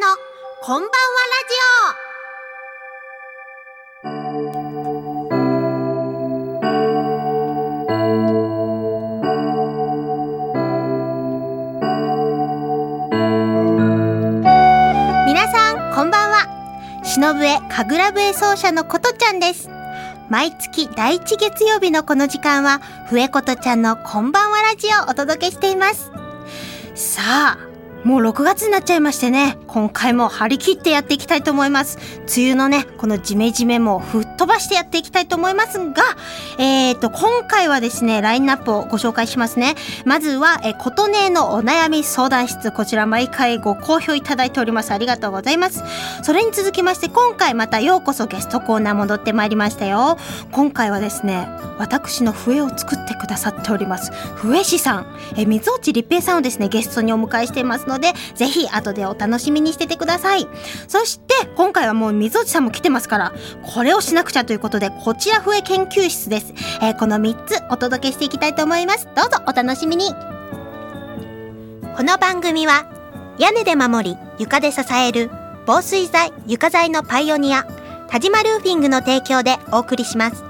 んのこんばんはラジオ。皆さんこんばんは。忍笛神楽笛奏者のことちゃんです。毎月第1月曜日のこの時間は笛ことちゃんのこんばんはラジオをお届けしています。さあもう6月になっちゃいましてね、今回も張り切ってやっていきたいと思います。梅雨のね、このジメジメも吹っ飛ばしてやっていきたいと思いますが、えーと、今回はですね、ラインナップをご紹介しますね。まずは、え、琴音のお悩み相談室、こちら毎回ご好評いただいております。ありがとうございます。それに続きまして、今回またようこそゲストコーナー戻ってまいりましたよ。今回はですね、私の笛を作ってくださっております。笛師さん、え、水落立平さんをですね、ゲストにお迎えしていますので、ぜひ後でお楽しみにしててください。そして、今回はもう水落さんも来てますから、これをしなくちゃということで、こちら笛研究室です。えー、この3つお届けしていきたいと思います。どうぞお楽しみに。この番組は、屋根で守り、床で支える、防水材、床材のパイオニア、田島ルーフィングの提供でお送りします。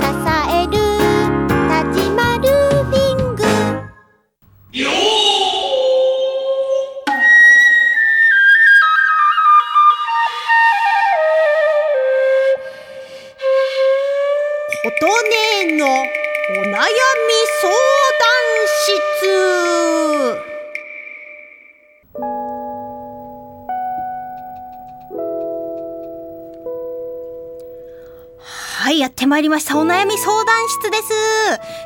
やってまいりました。お悩み相談室です。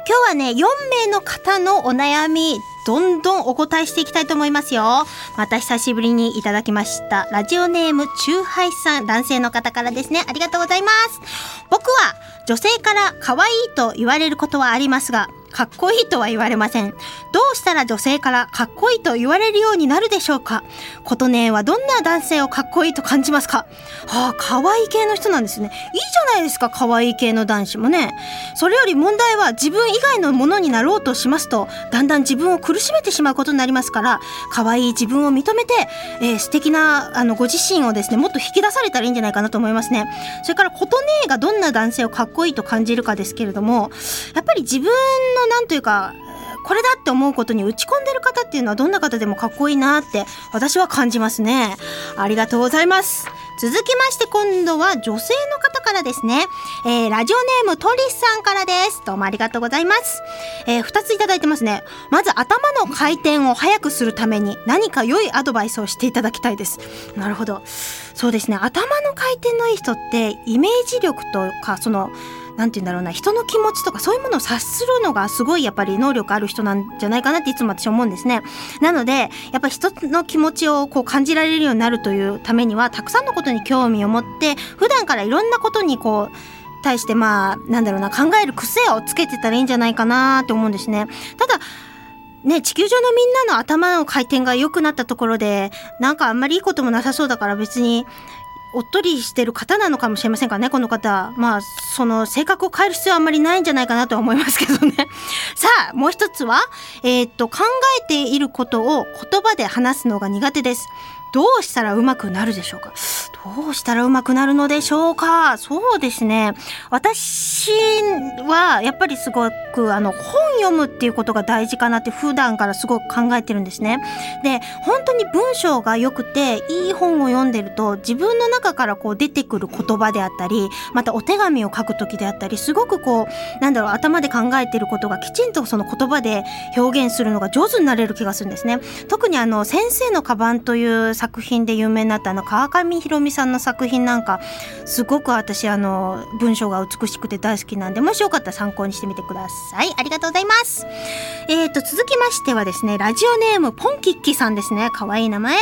今日はね、4名の方のお悩み、どんどんお答えしていきたいと思いますよ。また久しぶりにいただきました。ラジオネーム、チューハイさん、男性の方からですね。ありがとうございます。僕は、女性から可愛いと言われることはありますが、かっこいいとは言われません。どうしたら女性からかっこいいと言われるようになるでしょうか？琴音はどんな男性をかっこいいと感じますか？はあ、可愛い系の人なんですね。いいじゃないですか、可愛い系の男子もね。それより問題は自分以外のものになろうとしますと、だんだん自分を苦しめてしまうことになりますから、可愛い自分を認めて、えー、素敵な、あの、ご自身をですね、もっと引き出されたらいいんじゃないかなと思いますね。それから、琴音がどんな男性をかっこいいと感じるかですけれども、やっぱり自分のなんというか、これだって思うことに打ち込んでる方っていうのはどんな方でもかっこいいなって私は感じますね。ありがとうございます。続きまして今度は女性の方からですね。えー、ラジオネームトリスさんからです。どうもありがとうございます。えー、二ついただいてますね。まず頭の回転を速くするために何か良いアドバイスをしていただきたいです。なるほど。そうですね。頭の回転のいい人ってイメージ力とかそのなんて言うんだろうな、人の気持ちとかそういうものを察するのがすごいやっぱり能力ある人なんじゃないかなっていつも私思うんですね。なので、やっぱり人の気持ちをこう感じられるようになるというためには、たくさんのことに興味を持って、普段からいろんなことにこう、対してまあ、なんだろうな、考える癖をつけてたらいいんじゃないかなって思うんですね。ただ、ね、地球上のみんなの頭の回転が良くなったところで、なんかあんまりいいこともなさそうだから別におっとりしてる方なのかもしれませんかね、この方。まあ、その性格を変える必要はあんまりないんじゃないかなとは思いますけどね。さあ、もう一つは、えー、っと、考えていることを言葉で話すのが苦手です。どうしたらうまくなるでしょうか？どうしたらうまくなるのでしょうか？そうですね。私はやっぱりすごくあの本読むっていうことが大事かなって普段からすごく考えてるんですね。で、本当に文章が良くていい本を読んでると自分の中からこう出てくる言葉であったり、またお手紙を書く時であったり、すごくこう、なんだろう、頭で考えてることがきちんとその言葉で表現するのが上手になれる気がするんですね。特にあの、先生のカバンという作品で有名になったあの、川上ひろみさんの作品なんか、すごく私あの、文章が美しくて大好きなんで、もしよかったら参考にしてみてください。ありがとうございます。えーと、続きましてはですね、ラジオネームポンキッキさんですね。かわいい名前。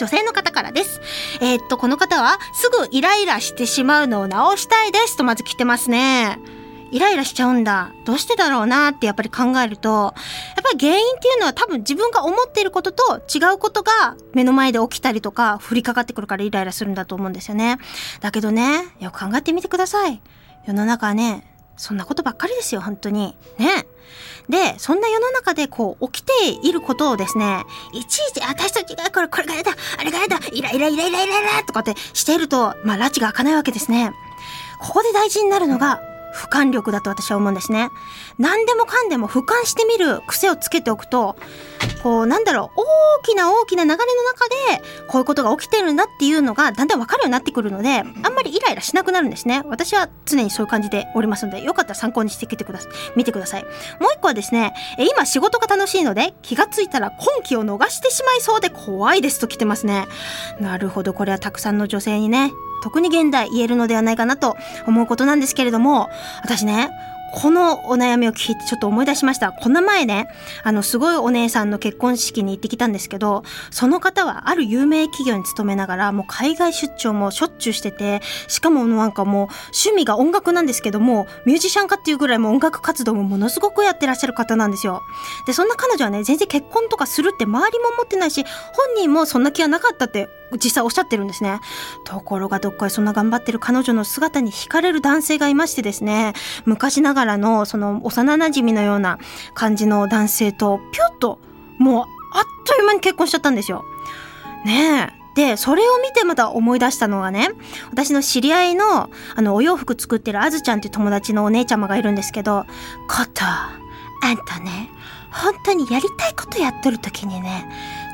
女性の方からです。えーっと、この方は、すぐイライラしてしまうのを直したいですとまず来てますね。イライラしちゃうんだ。どうしてだろうなってやっぱり考えると、やっぱり原因っていうのは多分自分が思っていることと違うことが目の前で起きたりとか降りかかってくるからイライラするんだと思うんですよね。だけどね、よく考えてみてください。世の中はね、そんなことばっかりですよ、本当に。ね。で、そんな世の中でこう起きていることをですね、いちいち私と違うこれ、これがやだ、あれがやだ、イライライライライライラとかってしていると、まあ、拉致が開かないわけですね。ここで大事になるのが、俯瞰力だと私は思うんですね。何でもかんでも俯瞰してみる癖をつけておくと、こう、なんだろう、大きな大きな流れの中で、こういうことが起きてるんだっていうのが、だんだんわかるようになってくるので、あんまりイライラしなくなるんですね。私は常にそういう感じでおりますので、よかったら参考にしてきてください。見てください。もう一個はですね、え今仕事が楽しいので、気がついたら今期を逃してしまいそうで怖いですと来てますね。なるほど、これはたくさんの女性にね、特に現代言えるのではないかなと思うことなんですけれども、私ね、このお悩みを聞いてちょっと思い出しました。この前ね、あの、すごいお姉さんの結婚式に行ってきたんですけど、その方はある有名企業に勤めながら、もう海外出張もしょっちゅうしてて、しかもなんかもう趣味が音楽なんですけども、ミュージシャンかっていうぐらいもう音楽活動もものすごくやってらっしゃる方なんですよ。で、そんな彼女はね、全然結婚とかするって周りも思ってないし、本人もそんな気はなかったって実際おっしゃってるんですね。ところがどっかでそんな頑張ってる彼女の姿に惹かれる男性がいましてですね、昔ながらのその幼馴染のような感じの男性とピュッともうあっという間に結婚しちゃったんですよ。ねえ。で、それを見てまた思い出したのがね、私の知り合いの、あの、お洋服作ってるあずちゃんっていう友達のお姉ちゃまがいるんですけど、こと、あんたね、本当にやりたいことやっとる時にね、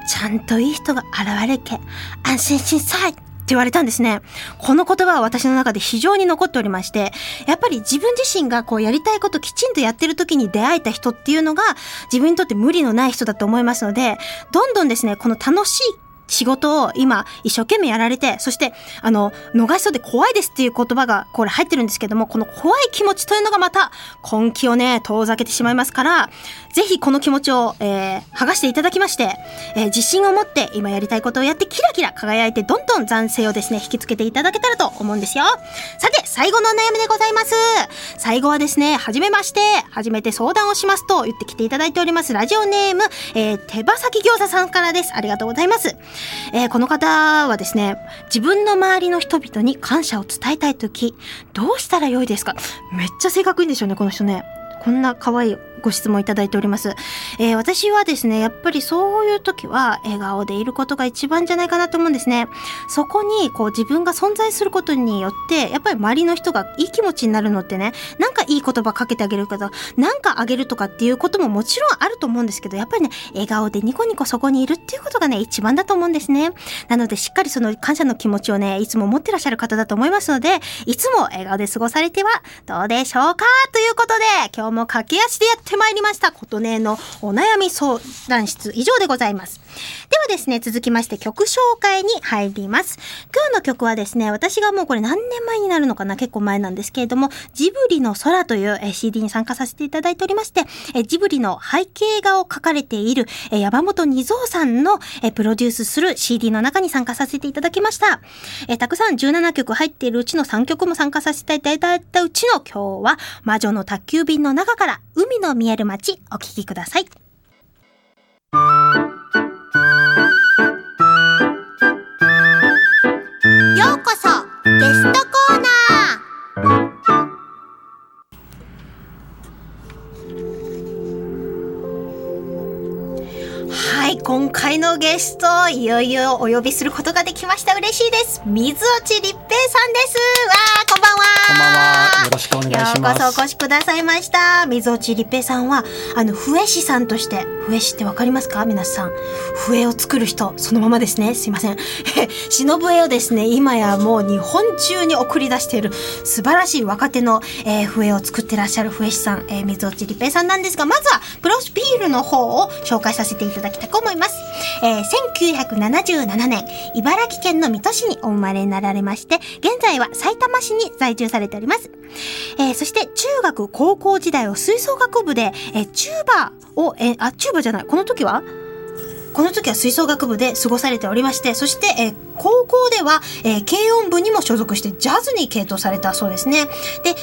ちゃんといい人が現れるけ、安心しんさいって言われたんですね。この言葉は私の中で非常に残っておりまして、やっぱり自分自身がこうやりたいこときちんとやってる時に出会えた人っていうのが自分にとって無理のない人だと思いますので、どんどんですね、この楽しい仕事を今一生懸命やられて、そして、あの、逃しそうで怖いですっていう言葉がこれ入ってるんですけども、この怖い気持ちというのがまた根気をね、遠ざけてしまいますから、ぜひこの気持ちを、えー、剥がしていただきまして、えー自信を持って今やりたいことをやってキラキラ輝いてどんどん残性をですね、引きつけていただけたらと思うんですよ。さて、最後のお悩みでございます。最後はですね、はじめまして、初めて相談をしますと言ってきていただいております、ラジオネーム、えー、手羽先餃子さんからです。ありがとうございます。えーこの方はですね、自分の周りの人々に感謝を伝えたいとき、どうしたらよいですか？めっちゃ正確いんでしょうね、この人ね。こんな可愛いご質問いただいております。えー私はですね、やっぱりそういう時は笑顔でいることが一番じゃないかなと思うんですね。そこにこう自分が存在することによって、やっぱり周りの人がいい気持ちになるのってね、なんかいい言葉かけてあげるけど、なんかあげるとかっていうことももちろんあると思うんですけど、やっぱりね、笑顔でニコニコそこにいるっていうことがね、一番だと思うんですね。なので、しっかりその感謝の気持ちをね、いつも持ってらっしゃる方だと思いますので、いつも笑顔で過ごされてはどうでしょうかということで、今日も駆け足でやってまいりました、琴音のお悩み相談室以上でございます。ではですね、続きまして曲紹介に入ります。今日の曲はですね、私がもうこれ何年前になるのかな結構前なんですけれども、ジブリの空という CD に参加させていただいておりまして、ジブリの背景画を描かれている山本二蔵さんのプロデュースする CD の中に参加させていただきました。たくさん17曲入っているうちの3曲も参加させていただいたうちの今日は魔女の宅急便の中から海の見える街お聴きください。こそゲストコーナー。はい、今回のゲスト、いよいよお呼びすることができました。嬉しいです。水落立平さんです。わー、こんばんは。こんばんはよろしくお願いしますようこそお越しくださいました。水落立平さんは、あの、笛師さんとして、笛師ってわかりますか？皆さん。笛を作る人、そのままですね。すいません。忍笛をですね、今やもう日本中に送り出している素晴らしい若手の、えー笛を作ってらっしゃる笛師さん、えー水落立平さんなんですが、まずは、プロスピールの方を紹介させていただきたいと思います。えー1977年、茨城県の水戸市にお生まれになられまして、現在は埼玉市に在住されております。えーそして中学、高校時代を吹奏楽部で、えーチューバーを、えーあ、チューバーじゃない、この時は？この時は吹奏楽部で過ごされておりましてそして、えー、高校では、えー、軽音部にも所属してジャズに傾倒されたそうですねで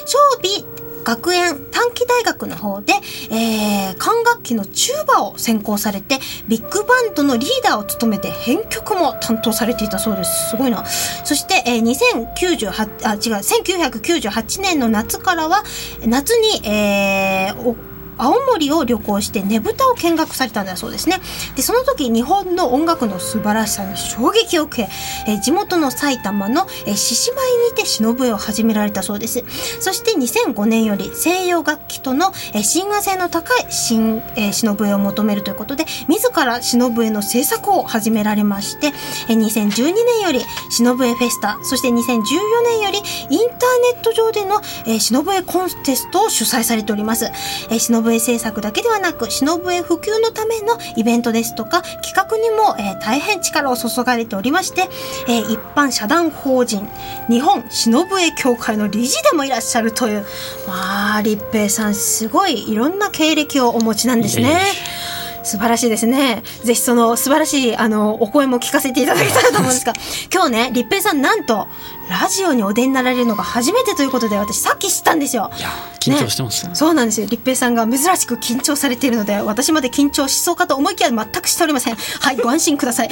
小美学園短期大学の方で、えー、管楽器のチューバを専攻されてビッグバンドのリーダーを務めて編曲も担当されていたそうです。すごいな。そして、えー、2098あ違う1998年の夏からは夏に、えー、青森を旅行してねぶたを見学されたんだそうですね。でその時日本の音楽の素晴らしさに衝撃を受け、え地元の埼玉の獅子舞にて忍笛を始められたそうです。そして2005年より西洋楽器との親和性の高い新、え忍笛を求めるということで自ら忍笛の制作を始められましてえ2012年より忍笛フェスタそして2014年よりインターネット上での忍笛コンテストを主催されております。え忍笛制作だけではなく忍笛普及のためのイベントですとか企画にも、えー、大変力を注がれておりまして、えー、一般社団法人日本忍笛協会の理事でもいらっしゃるというまあ立平さんすごいいろんな経歴をお持ちなんですね。素晴らしいですね。ぜひその素晴らしいあのお声も聞かせていただきたいと思うんですが、今日ね、立平さんなんとラジオにお出になられるのが初めてということで、私さっき知ったんですよ。いや、緊張してます、ね、そうなんですよ。立平さんが珍しく緊張されているので、私まで緊張しそうかと思いきや全くしておりません。はい、ご安心ください。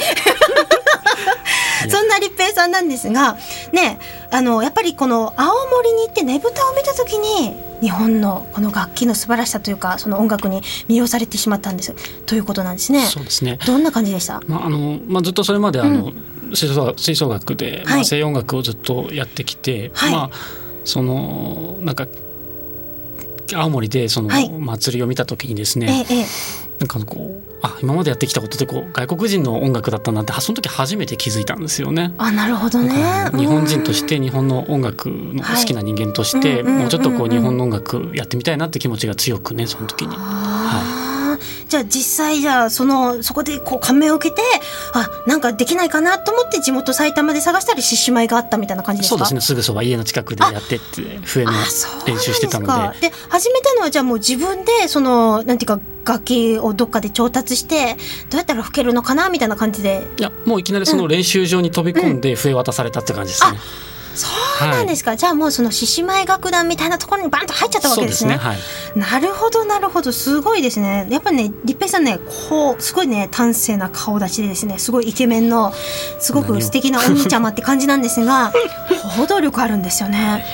そんな立平さんなんですが、ね、あのやっぱりこの青森に行ってねぶたを見た時に日本のこの楽器の素晴らしさというかその音楽に魅了されてしまったんですということなんですね。そうですねどんな感じでした、まああのまあ、ずっとそれまであの、うん、吹奏吹奏楽で、まあ、西洋音楽をずっとやってきて、はい、まあそのなんか青森でその祭りを見た時にですね、はいええ、なんかこうあ今までやってきたことでこう外国人の音楽だったなってその時初めて気づいたんですよね。あなるほどね。日本人として日本の音楽の好きな人間として、もうちょっとこう日本の音楽やってみたいなって気持ちが強くねその時に。はいじゃあ実際じゃあそのそこでこう感銘を受けてあなんかできないかなと思って地元埼玉で探したり獅子舞があったみたいな感じですか？そうですね。すぐそば家の近くでやってって笛の練習してたので。で始めたのはじゃあもう自分でそのなんていうか楽器をどっかで調達してどうやったら吹けるのかなみたいな感じで。いやもういきなりその練習場に飛び込んで笛渡されたって感じですね、うんうんそうなんですか、はい、じゃあもうその獅子舞楽団みたいなところにバンと入っちゃったわけですね。すねはい、なるほどなるほどすごいですね。やっぱりね立平さんねこうすごいね端正な顔立ちでですねすごいイケメンのすごく素敵なお兄ちゃまって感じなんですが 行動力あるんですよね。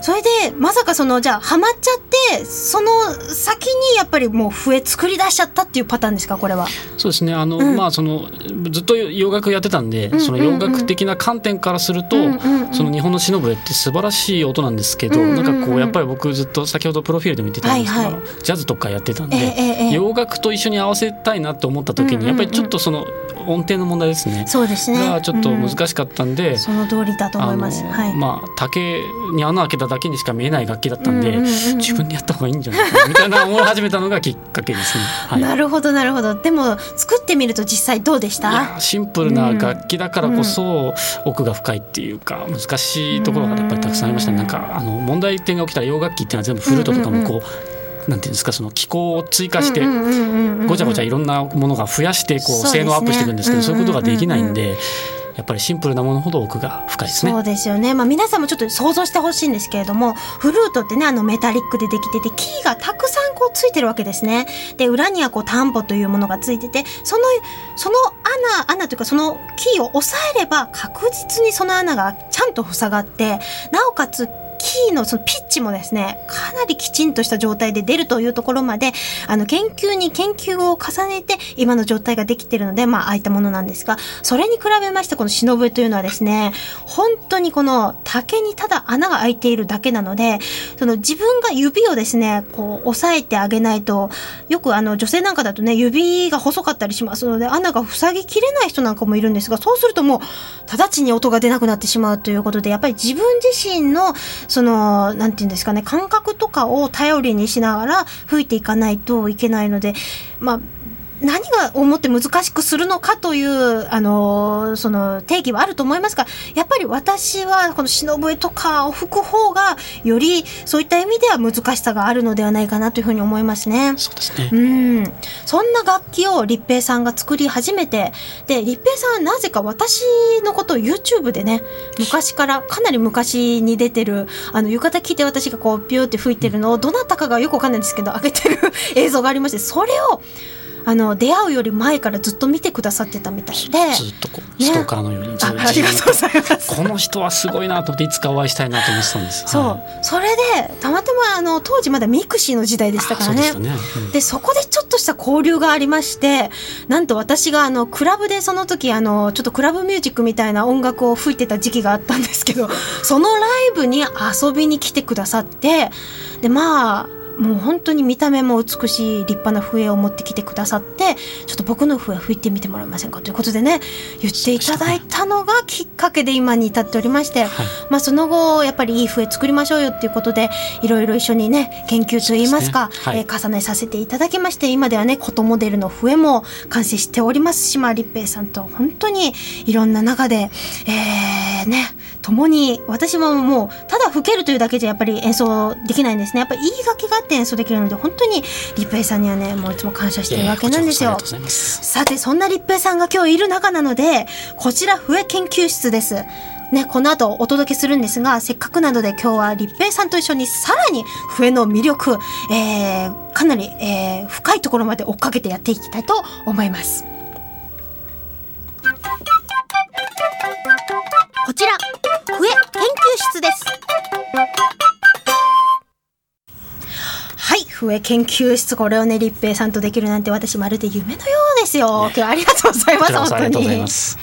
それでまさかそのじゃあハマっちゃってその先にやっぱりもう笛作り出しちゃったっていうパターンですかこれは？そうですね。あの、うん、まあそのずっと洋楽やってたんで、うんうんうん、その洋楽的な観点からすると、うんうんうん、その日本の忍笛って素晴らしい音なんですけど、うんうんうん、なんかこうやっぱり僕ずっと先ほどプロフィールでも言ってたんですけど、はいはい、ジャズとかやってたんで、えーえー、洋楽と一緒に合わせたいなと思った時に、やっぱりちょっとその音程の問題ですね。そうですね。がちょっと難しかったんで、うん、その通りだと思います。はい。まあ竹に穴開けただけにしか見えない楽器だったんで、うんうんうん、自分でやった方がいいんじゃないかなみたいな思い始めたのがきっかけですね。はい、なるほどなるほど。でも作ってみると実際どうでした？シンプルな楽器だからこそ奥が深いっていうか難しいところがやっぱりたくさんありました。なんかあの問題点が起きたら洋楽器っていうのは全部フルートとかもこう。うんうんうんなんていうんですかその気候を追加してごちゃごちゃいろんなものが増やしてこう性能アップしていくんですけどそういうことができないんで。やっぱりシンプルなものほど奥が深いですね。そうですよね。まあ皆さんもちょっと想像してほしいんですけれども、フルートってね、あのメタリックでできてて、キーがたくさんこうついてるわけですね。で、裏にはこうタンポというものがついてて、その、その穴、穴というかそのキーを押さえれば確実にその穴がちゃんと塞がって、なおかつキーのそのピッチもですね、かなりきちんとした状態で出るというところまで、あの、研究に研究を重ねて、今の状態ができてるので、まあ、ああいったものなんですが、それに比べまして、この忍ぶというのはですね、本当にこの竹にただ穴が開いているだけなので、その自分が指をですね、こう、押さえてあげないと、よくあの、女性なんかだとね、指が細かったりしますので、穴が塞ぎきれない人なんかもいるんですが、そうするともう、直ちに音が出なくなってしまうということで、やっぱり自分自身の、その、なんていうんですかね、感覚とかを頼りにしながら吹いていかないといけないので、まあ、何が思って難しくするのかという、あのーその定義はあると思いますが、やっぱり私はこの忍笛とかを吹く方が、よりそういった意味では難しさがあるのではないかなというふうに思いますね。そうですね。うん、そんな楽器を立平さんが作り始めてで立平さんはなぜか私のことを YouTube でね昔からかなり昔に出てるあの浴衣着て私がこうビューって吹いてるのをどなたかがよくわかんないんですけど上げてる 映像がありましてそれをあの出会うより前からずっと見てくださってたみたいで。ずっとこうねストーカーのようにずっとあありがとうございます この人はすごいなと思っていつかお会いしたいなと思ってたんです。そう、はいそれでたまたまあの当時まだ mixi の時代でしたからねあそうでね。うんでそこでちょっとした交流がありましてなんと私があのクラブでその時あのちょっとクラブミュージックみたいな音楽を吹いてた時期があったんですけどそのライブに遊びに来てくださってでまあもう本当に見た目も美しい立派な笛を持ってきてくださってちょっと僕の笛吹いてみてもらえませんかということでね言っていただいたのがきっかけで今に至っておりまして、はい。まあ、その後やっぱりいい笛作りましょうよっていうことでいろいろ一緒にね研究といいますかね。はい。えー重ねさせていただきまして今ではね琴モデルの笛も完成しておりますしまあ立平さんと本当にいろんな中でえー、ね共に私ももうただ吹けるというだけじゃやっぱり演奏できないんですねやっぱりいい楽器があって演奏できるので本当に立平さんにはねもういつも感謝しているわけなんですよ。さて、そんな立平さんが今日いる中なので、こちら笛研究室です。ね、この後お届けするんですが、せっかくなので今日は立平さんと一緒にさらに笛の魅力、えー、かなり、えー、深いところまで追っかけてやっていきたいと思います。こちら、笛研究室です。はい、笛研究室、これをね、立平さんとできるなんて私まるで夢のようですよ。今日はありがとうございます、本当にま。す。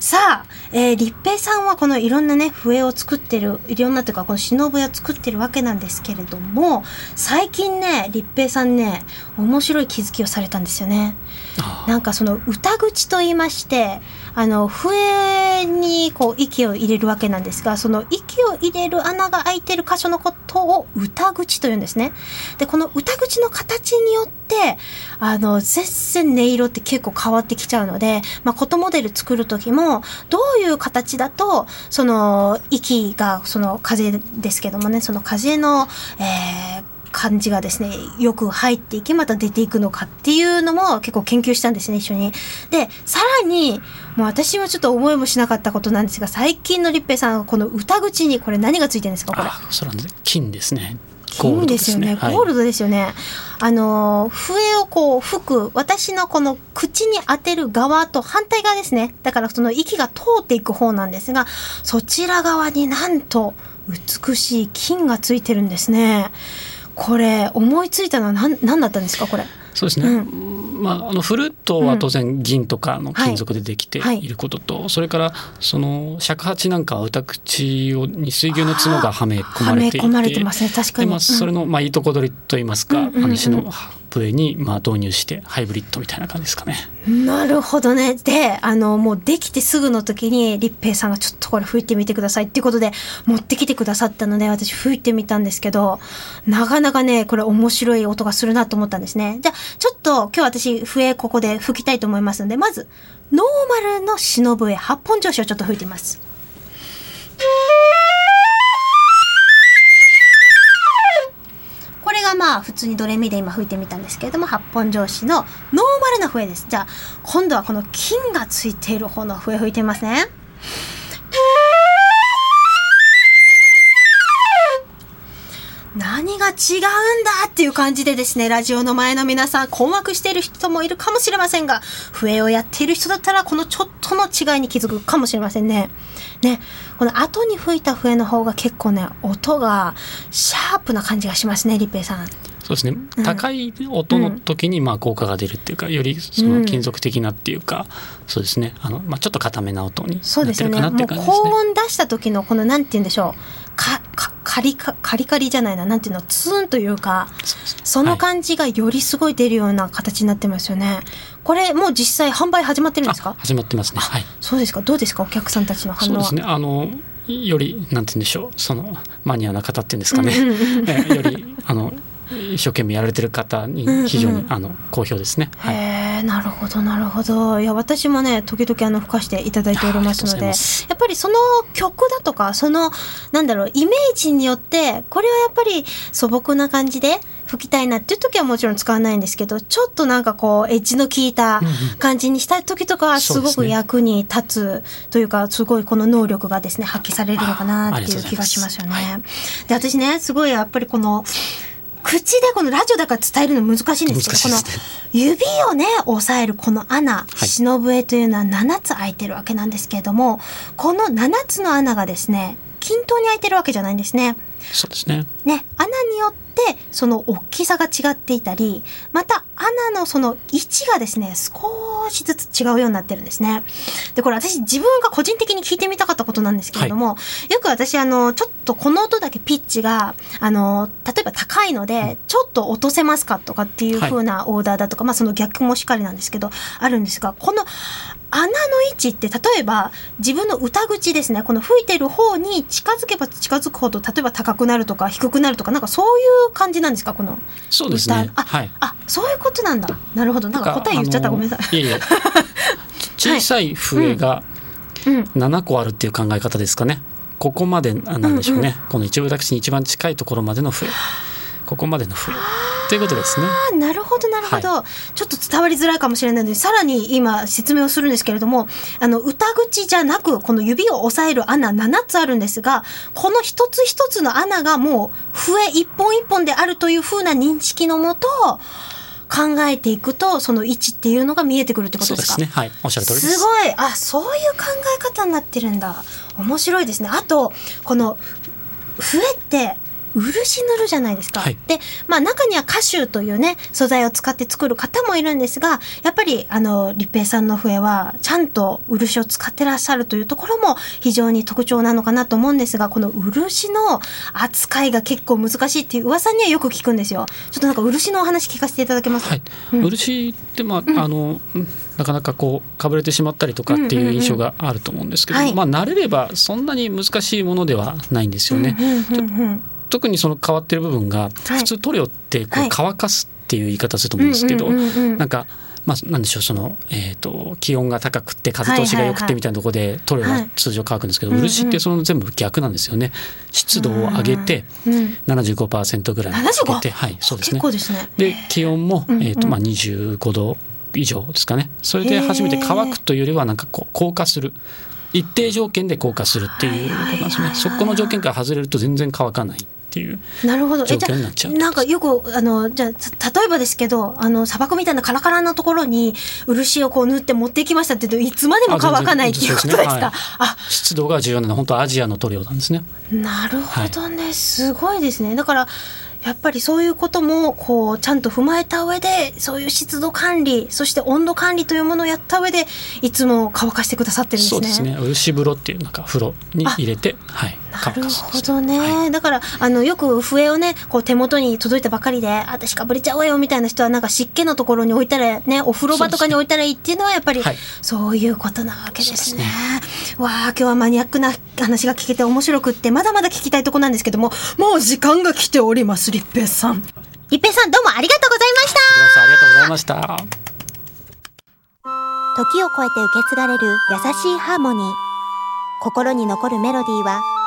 さあ、えー、立平さんはこのいろんなね、笛を作ってる、いろんなというか、この忍笛を作ってるわけなんですけれども、最近ね、立平さんね、面白い気づきをされたんですよね。あなんかその歌口と言いまして、あの、笛にこう息を入れるわけなんですが、その息を入れる穴が開いてる箇所のことを歌口と言うんですね。で、この歌口の形によって、あの、全然音色って結構変わってきちゃうので、まあ、琴モデル作る時も、どういういう形だと、その、息が、その風ですけどもね、その風の、えー感じがですね、よく入っていき、また出ていくのかっていうのも結構研究したんですね、一緒に。で、さらに、もう私はちょっと思いもしなかったことなんですが、最近の立平さんこの歌口にこれ何がついてるんですか、これ。あ、そうなんです。金ですね。金ですよね。はいゴールドですよね。あの、笛をこう吹く、私のこの口に当てる側と反対側ですね。だからその息が通っていく方なんですが、そちら側になんと美しい金がついてるんですね。これ、思いついたのは何、何だったんですか、これ？そうですね、うまあ、あのフルートは当然銀とかの金属でできてはい。いることと、それからその尺八なんかは歌口をに水牛の角がはめ込まれていて。それの、まあ、いいとこ取りといいますか、うんうんうんあの石の笛に、まあ、導入してハイブリッドみたいな感じですかね。なるほどね。で、あの、もうできてすぐの時に、立平さんがちょっとこれ吹いてみてくださいっていうことで、持ってきてくださったので、私吹いてみたんですけど、なかなかね、これ面白い音がするなと思ったんですね。じゃあ、ちょっと今日私、笛ここで吹きたいと思いますので、まず、ノーマルの忍笛8本調子をちょっと吹いてみます。あ普通にドレミで今吹いてみたんですけれども8本上子のノーマルな笛です。じゃあ今度はこの金がついている方の笛吹いてみますね。違うんだっていう感じでですね、ラジオの前の皆さん困惑している人もいるかもしれませんが、笛をやっている人だったらこのちょっとの違いに気づくかもしれませんね。ね、この後に吹いた笛の方が結構ね、音がシャープな感じがしますね、リッペイさん。そうですね、うん高い音の時にまあ効果が出るっていうかよりその金属的なっていうか、そうですねあの、まあ、ちょっと固めな音にな。ってるかなってもいうう感じですね。高音出した時のこのなんて言うんでしょう。か、か、カリカ、カリカリじゃないな。なんていうの、ツーンというか、そのはい感じがよりすごい出るような形になってますよね。これもう実際販売始まってるんですか？あ始まってますね。はい。そうですかどうですか？お客さんたちの反応は？そうですね。あのよりなんて言うんでしょうそのマニアな方っていうんですかね。えよりあの一生懸命やられてる方に非常に、うんうんあの好評ですね。はい。へえなるほどなるほど。いや私もね時々あの吹かしていただいておりますのでやっぱりその曲だとかそのなんだろうイメージによってこれはやっぱり素朴な感じで吹きたいなっていう時はもちろん使わないんですけどちょっとなんかこうエッジの効いた感じにしたい時とかはすごく役に立つというかすごいこの能力がですね発揮されるのかなっていう気がしますよね。で私ねすごいやっぱりこの口でこのラジオだから伝えるの難しいんですけど、ねこの指をね押さえるこの穴、い忍笛というのは7つ開いてるわけなんですけれどもこの7つの穴がですね均等に開いてるわけじゃないんですね。そうですね。ね、穴によってその大きさが違っていたり、また穴のその位置がですね、少しずつ違うようになってるんですね。で、これ私自分が個人的に聞いてみたかったことなんですけれども、よく私あの、ちょっとこの音だけピッチが、あの、例えば高いので、ちょっと落とせますかとかっていう風なオーダーだとか、まあその逆もしっかりなんですけど、あるんですが、この穴の位置って例えば自分の歌口ですねこの吹いてる方に近づけば近づくほど例えば高くなるとか低くなるとかなんかそういう感じなんですか？このそうですね。歌あ、はい。あそういうことなんだなるほどなんか答え言っちゃったごめんなさいいえいえ。小さい笛がうん7個あるっていう考え方ですかね。ここまであなんでしょうね。この一部私に一番近いところまでの笛。ここまでの笛。ということですね。あなるほどなるほど、ちょっと伝わりづらいかもしれないのでさらに今説明をするんですけれどもあの歌口じゃなくこの指を押さえる穴7つあるんですがこの一つ一つの穴がもう笛一本一本であるというふうな認識のもと考えていくとその位置っていうのが見えてくるってことでか？そうですすね。はい。おっしゃる通りです。すごいあそういう考え方になってるんだ面白いですねあとこの笛って漆塗るじゃないですか。はい。で、まあ中には歌集というね、素材を使って作る方もいるんですが、やっぱりあの、立平さんの笛はちゃんと漆を使ってらっしゃるというところも非常に特徴なのかなと思うんですが、この漆の扱いが結構難しいっていう噂にはよく聞くんですよ。ちょっとなんか漆のお話聞かせていただけますか？はい、漆って、まああのうんなかなかこうかぶれてしまったりとかっていう印象があると思うんですけど、はい。まあ、慣れればそんなに難しいものではないんですよね。特にその変わってる部分が、はい。普通塗料ってこうはい。乾かすっていう言い方すると思うんですけど、なんか。まあ、なんでしょうその、えー、と気温が高くて風通しが良くてみたいなところで塗料が通常乾くんですけど、はい。漆ってその全部逆なんですよね。湿度を上げてうん75%ぐらいに上げて、75はいそうです結ね構ですね。で気温も、えーとまあ、25度以上ですかね。それで初めて乾くというよりはなんかこう硬化する。一定条件で硬化するっていうことなんですね。そこの条件から外れると全然乾かないっていうなるほど。え、状じゃ況になっちゃうあ、なんかよく、あの、じゃ例えばですけど、あの、砂漠みたいなカラカラなところに、漆をこう塗って持ってきましたって言うと、いつまでも乾かないっていうことですか？あ湿度が重要なのは本当アジアの塗料なんですねなるほどね、すごいですね。だから、やっぱりそういうことも、こう、ちゃんと踏まえた上で、そういう湿度管理、そして温度管理というものをやった上で、いつも乾かしてくださってるんですね。そうですね漆風呂っていうなんか風呂に入れてはいなるほどね、はいだからあのよく笛をねこう手元に届いたばかりで私かぶれちゃうわよみたいな人はなんか湿気のところに置いたらねお風呂場とかに置いたらいいっていうのはやっぱりはいそういうことなわけですね。そうわあ今日はマニアックな話が聞けて面白くってまだまだ聞きたいとこなんですけどももう時間が来ております立平さん。立平さんどうもありがとうございました。ありがとうございました時を超えて受け継がれる優しいハーモニー。心に残るメロディーは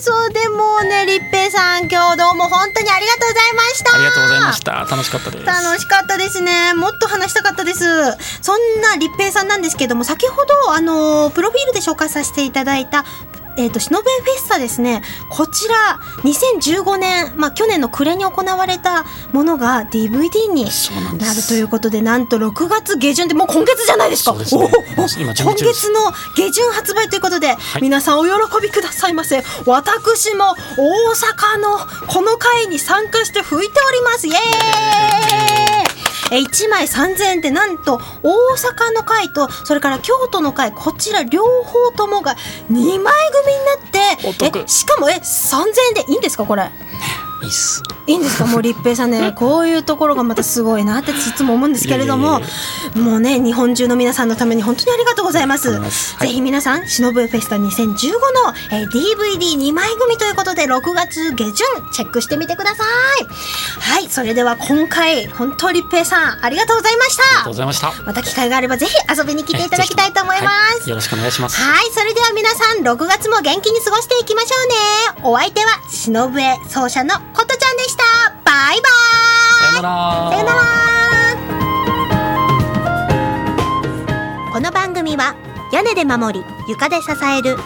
間の放送でもうね立平さん今日どうも本当にありがとうございました。ありがとうございました楽しかったです楽しかったですね。もっと話したかったです。そんな立平さんなんですけども、先ほど、あの、プロフィールで紹介させていただいた、えっ、と、シノベフェスタですね、こちら、2015年、まあ、去年の暮れに行われたものが DVD になるすということで、なんと6月下旬で、もう今月じゃないですか。すねおお今月の下旬発売ということで、い皆さんお喜びくださいませ。私も大阪のこの会に参加して吹いております。イエーイえ1枚3000円でなんと大阪の会とそれから京都の会こちら両方ともが2枚組になってえしかもえ3000円でいいんですかこれ？いいっす。いいんですか？もう立平さんね こういうところがまたすごいなっていつも思うんですけれどももうね日本中の皆さんのために本当にありがとうございます。はい。ぜひ皆さん「しのぶフェスタ2015」の、えー DVD2 枚組ということで6月下旬チェックしてみてください。はいそれでは今回本当立平さんありがとうございましありがとうたございました。また機会があればぜひ遊びに来ていただきたいと思います、はいよろしくお願いします。はい、それでは皆さん、6月も元気に過ごしていきましょうね。お相手は、しのぶえ奏者のことちゃんでした。バイバさよならよならこの番組は屋根で守り床で支える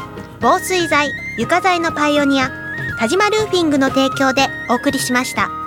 防水材床材のパイオニア田島ルーフィングの提供でお送りしました。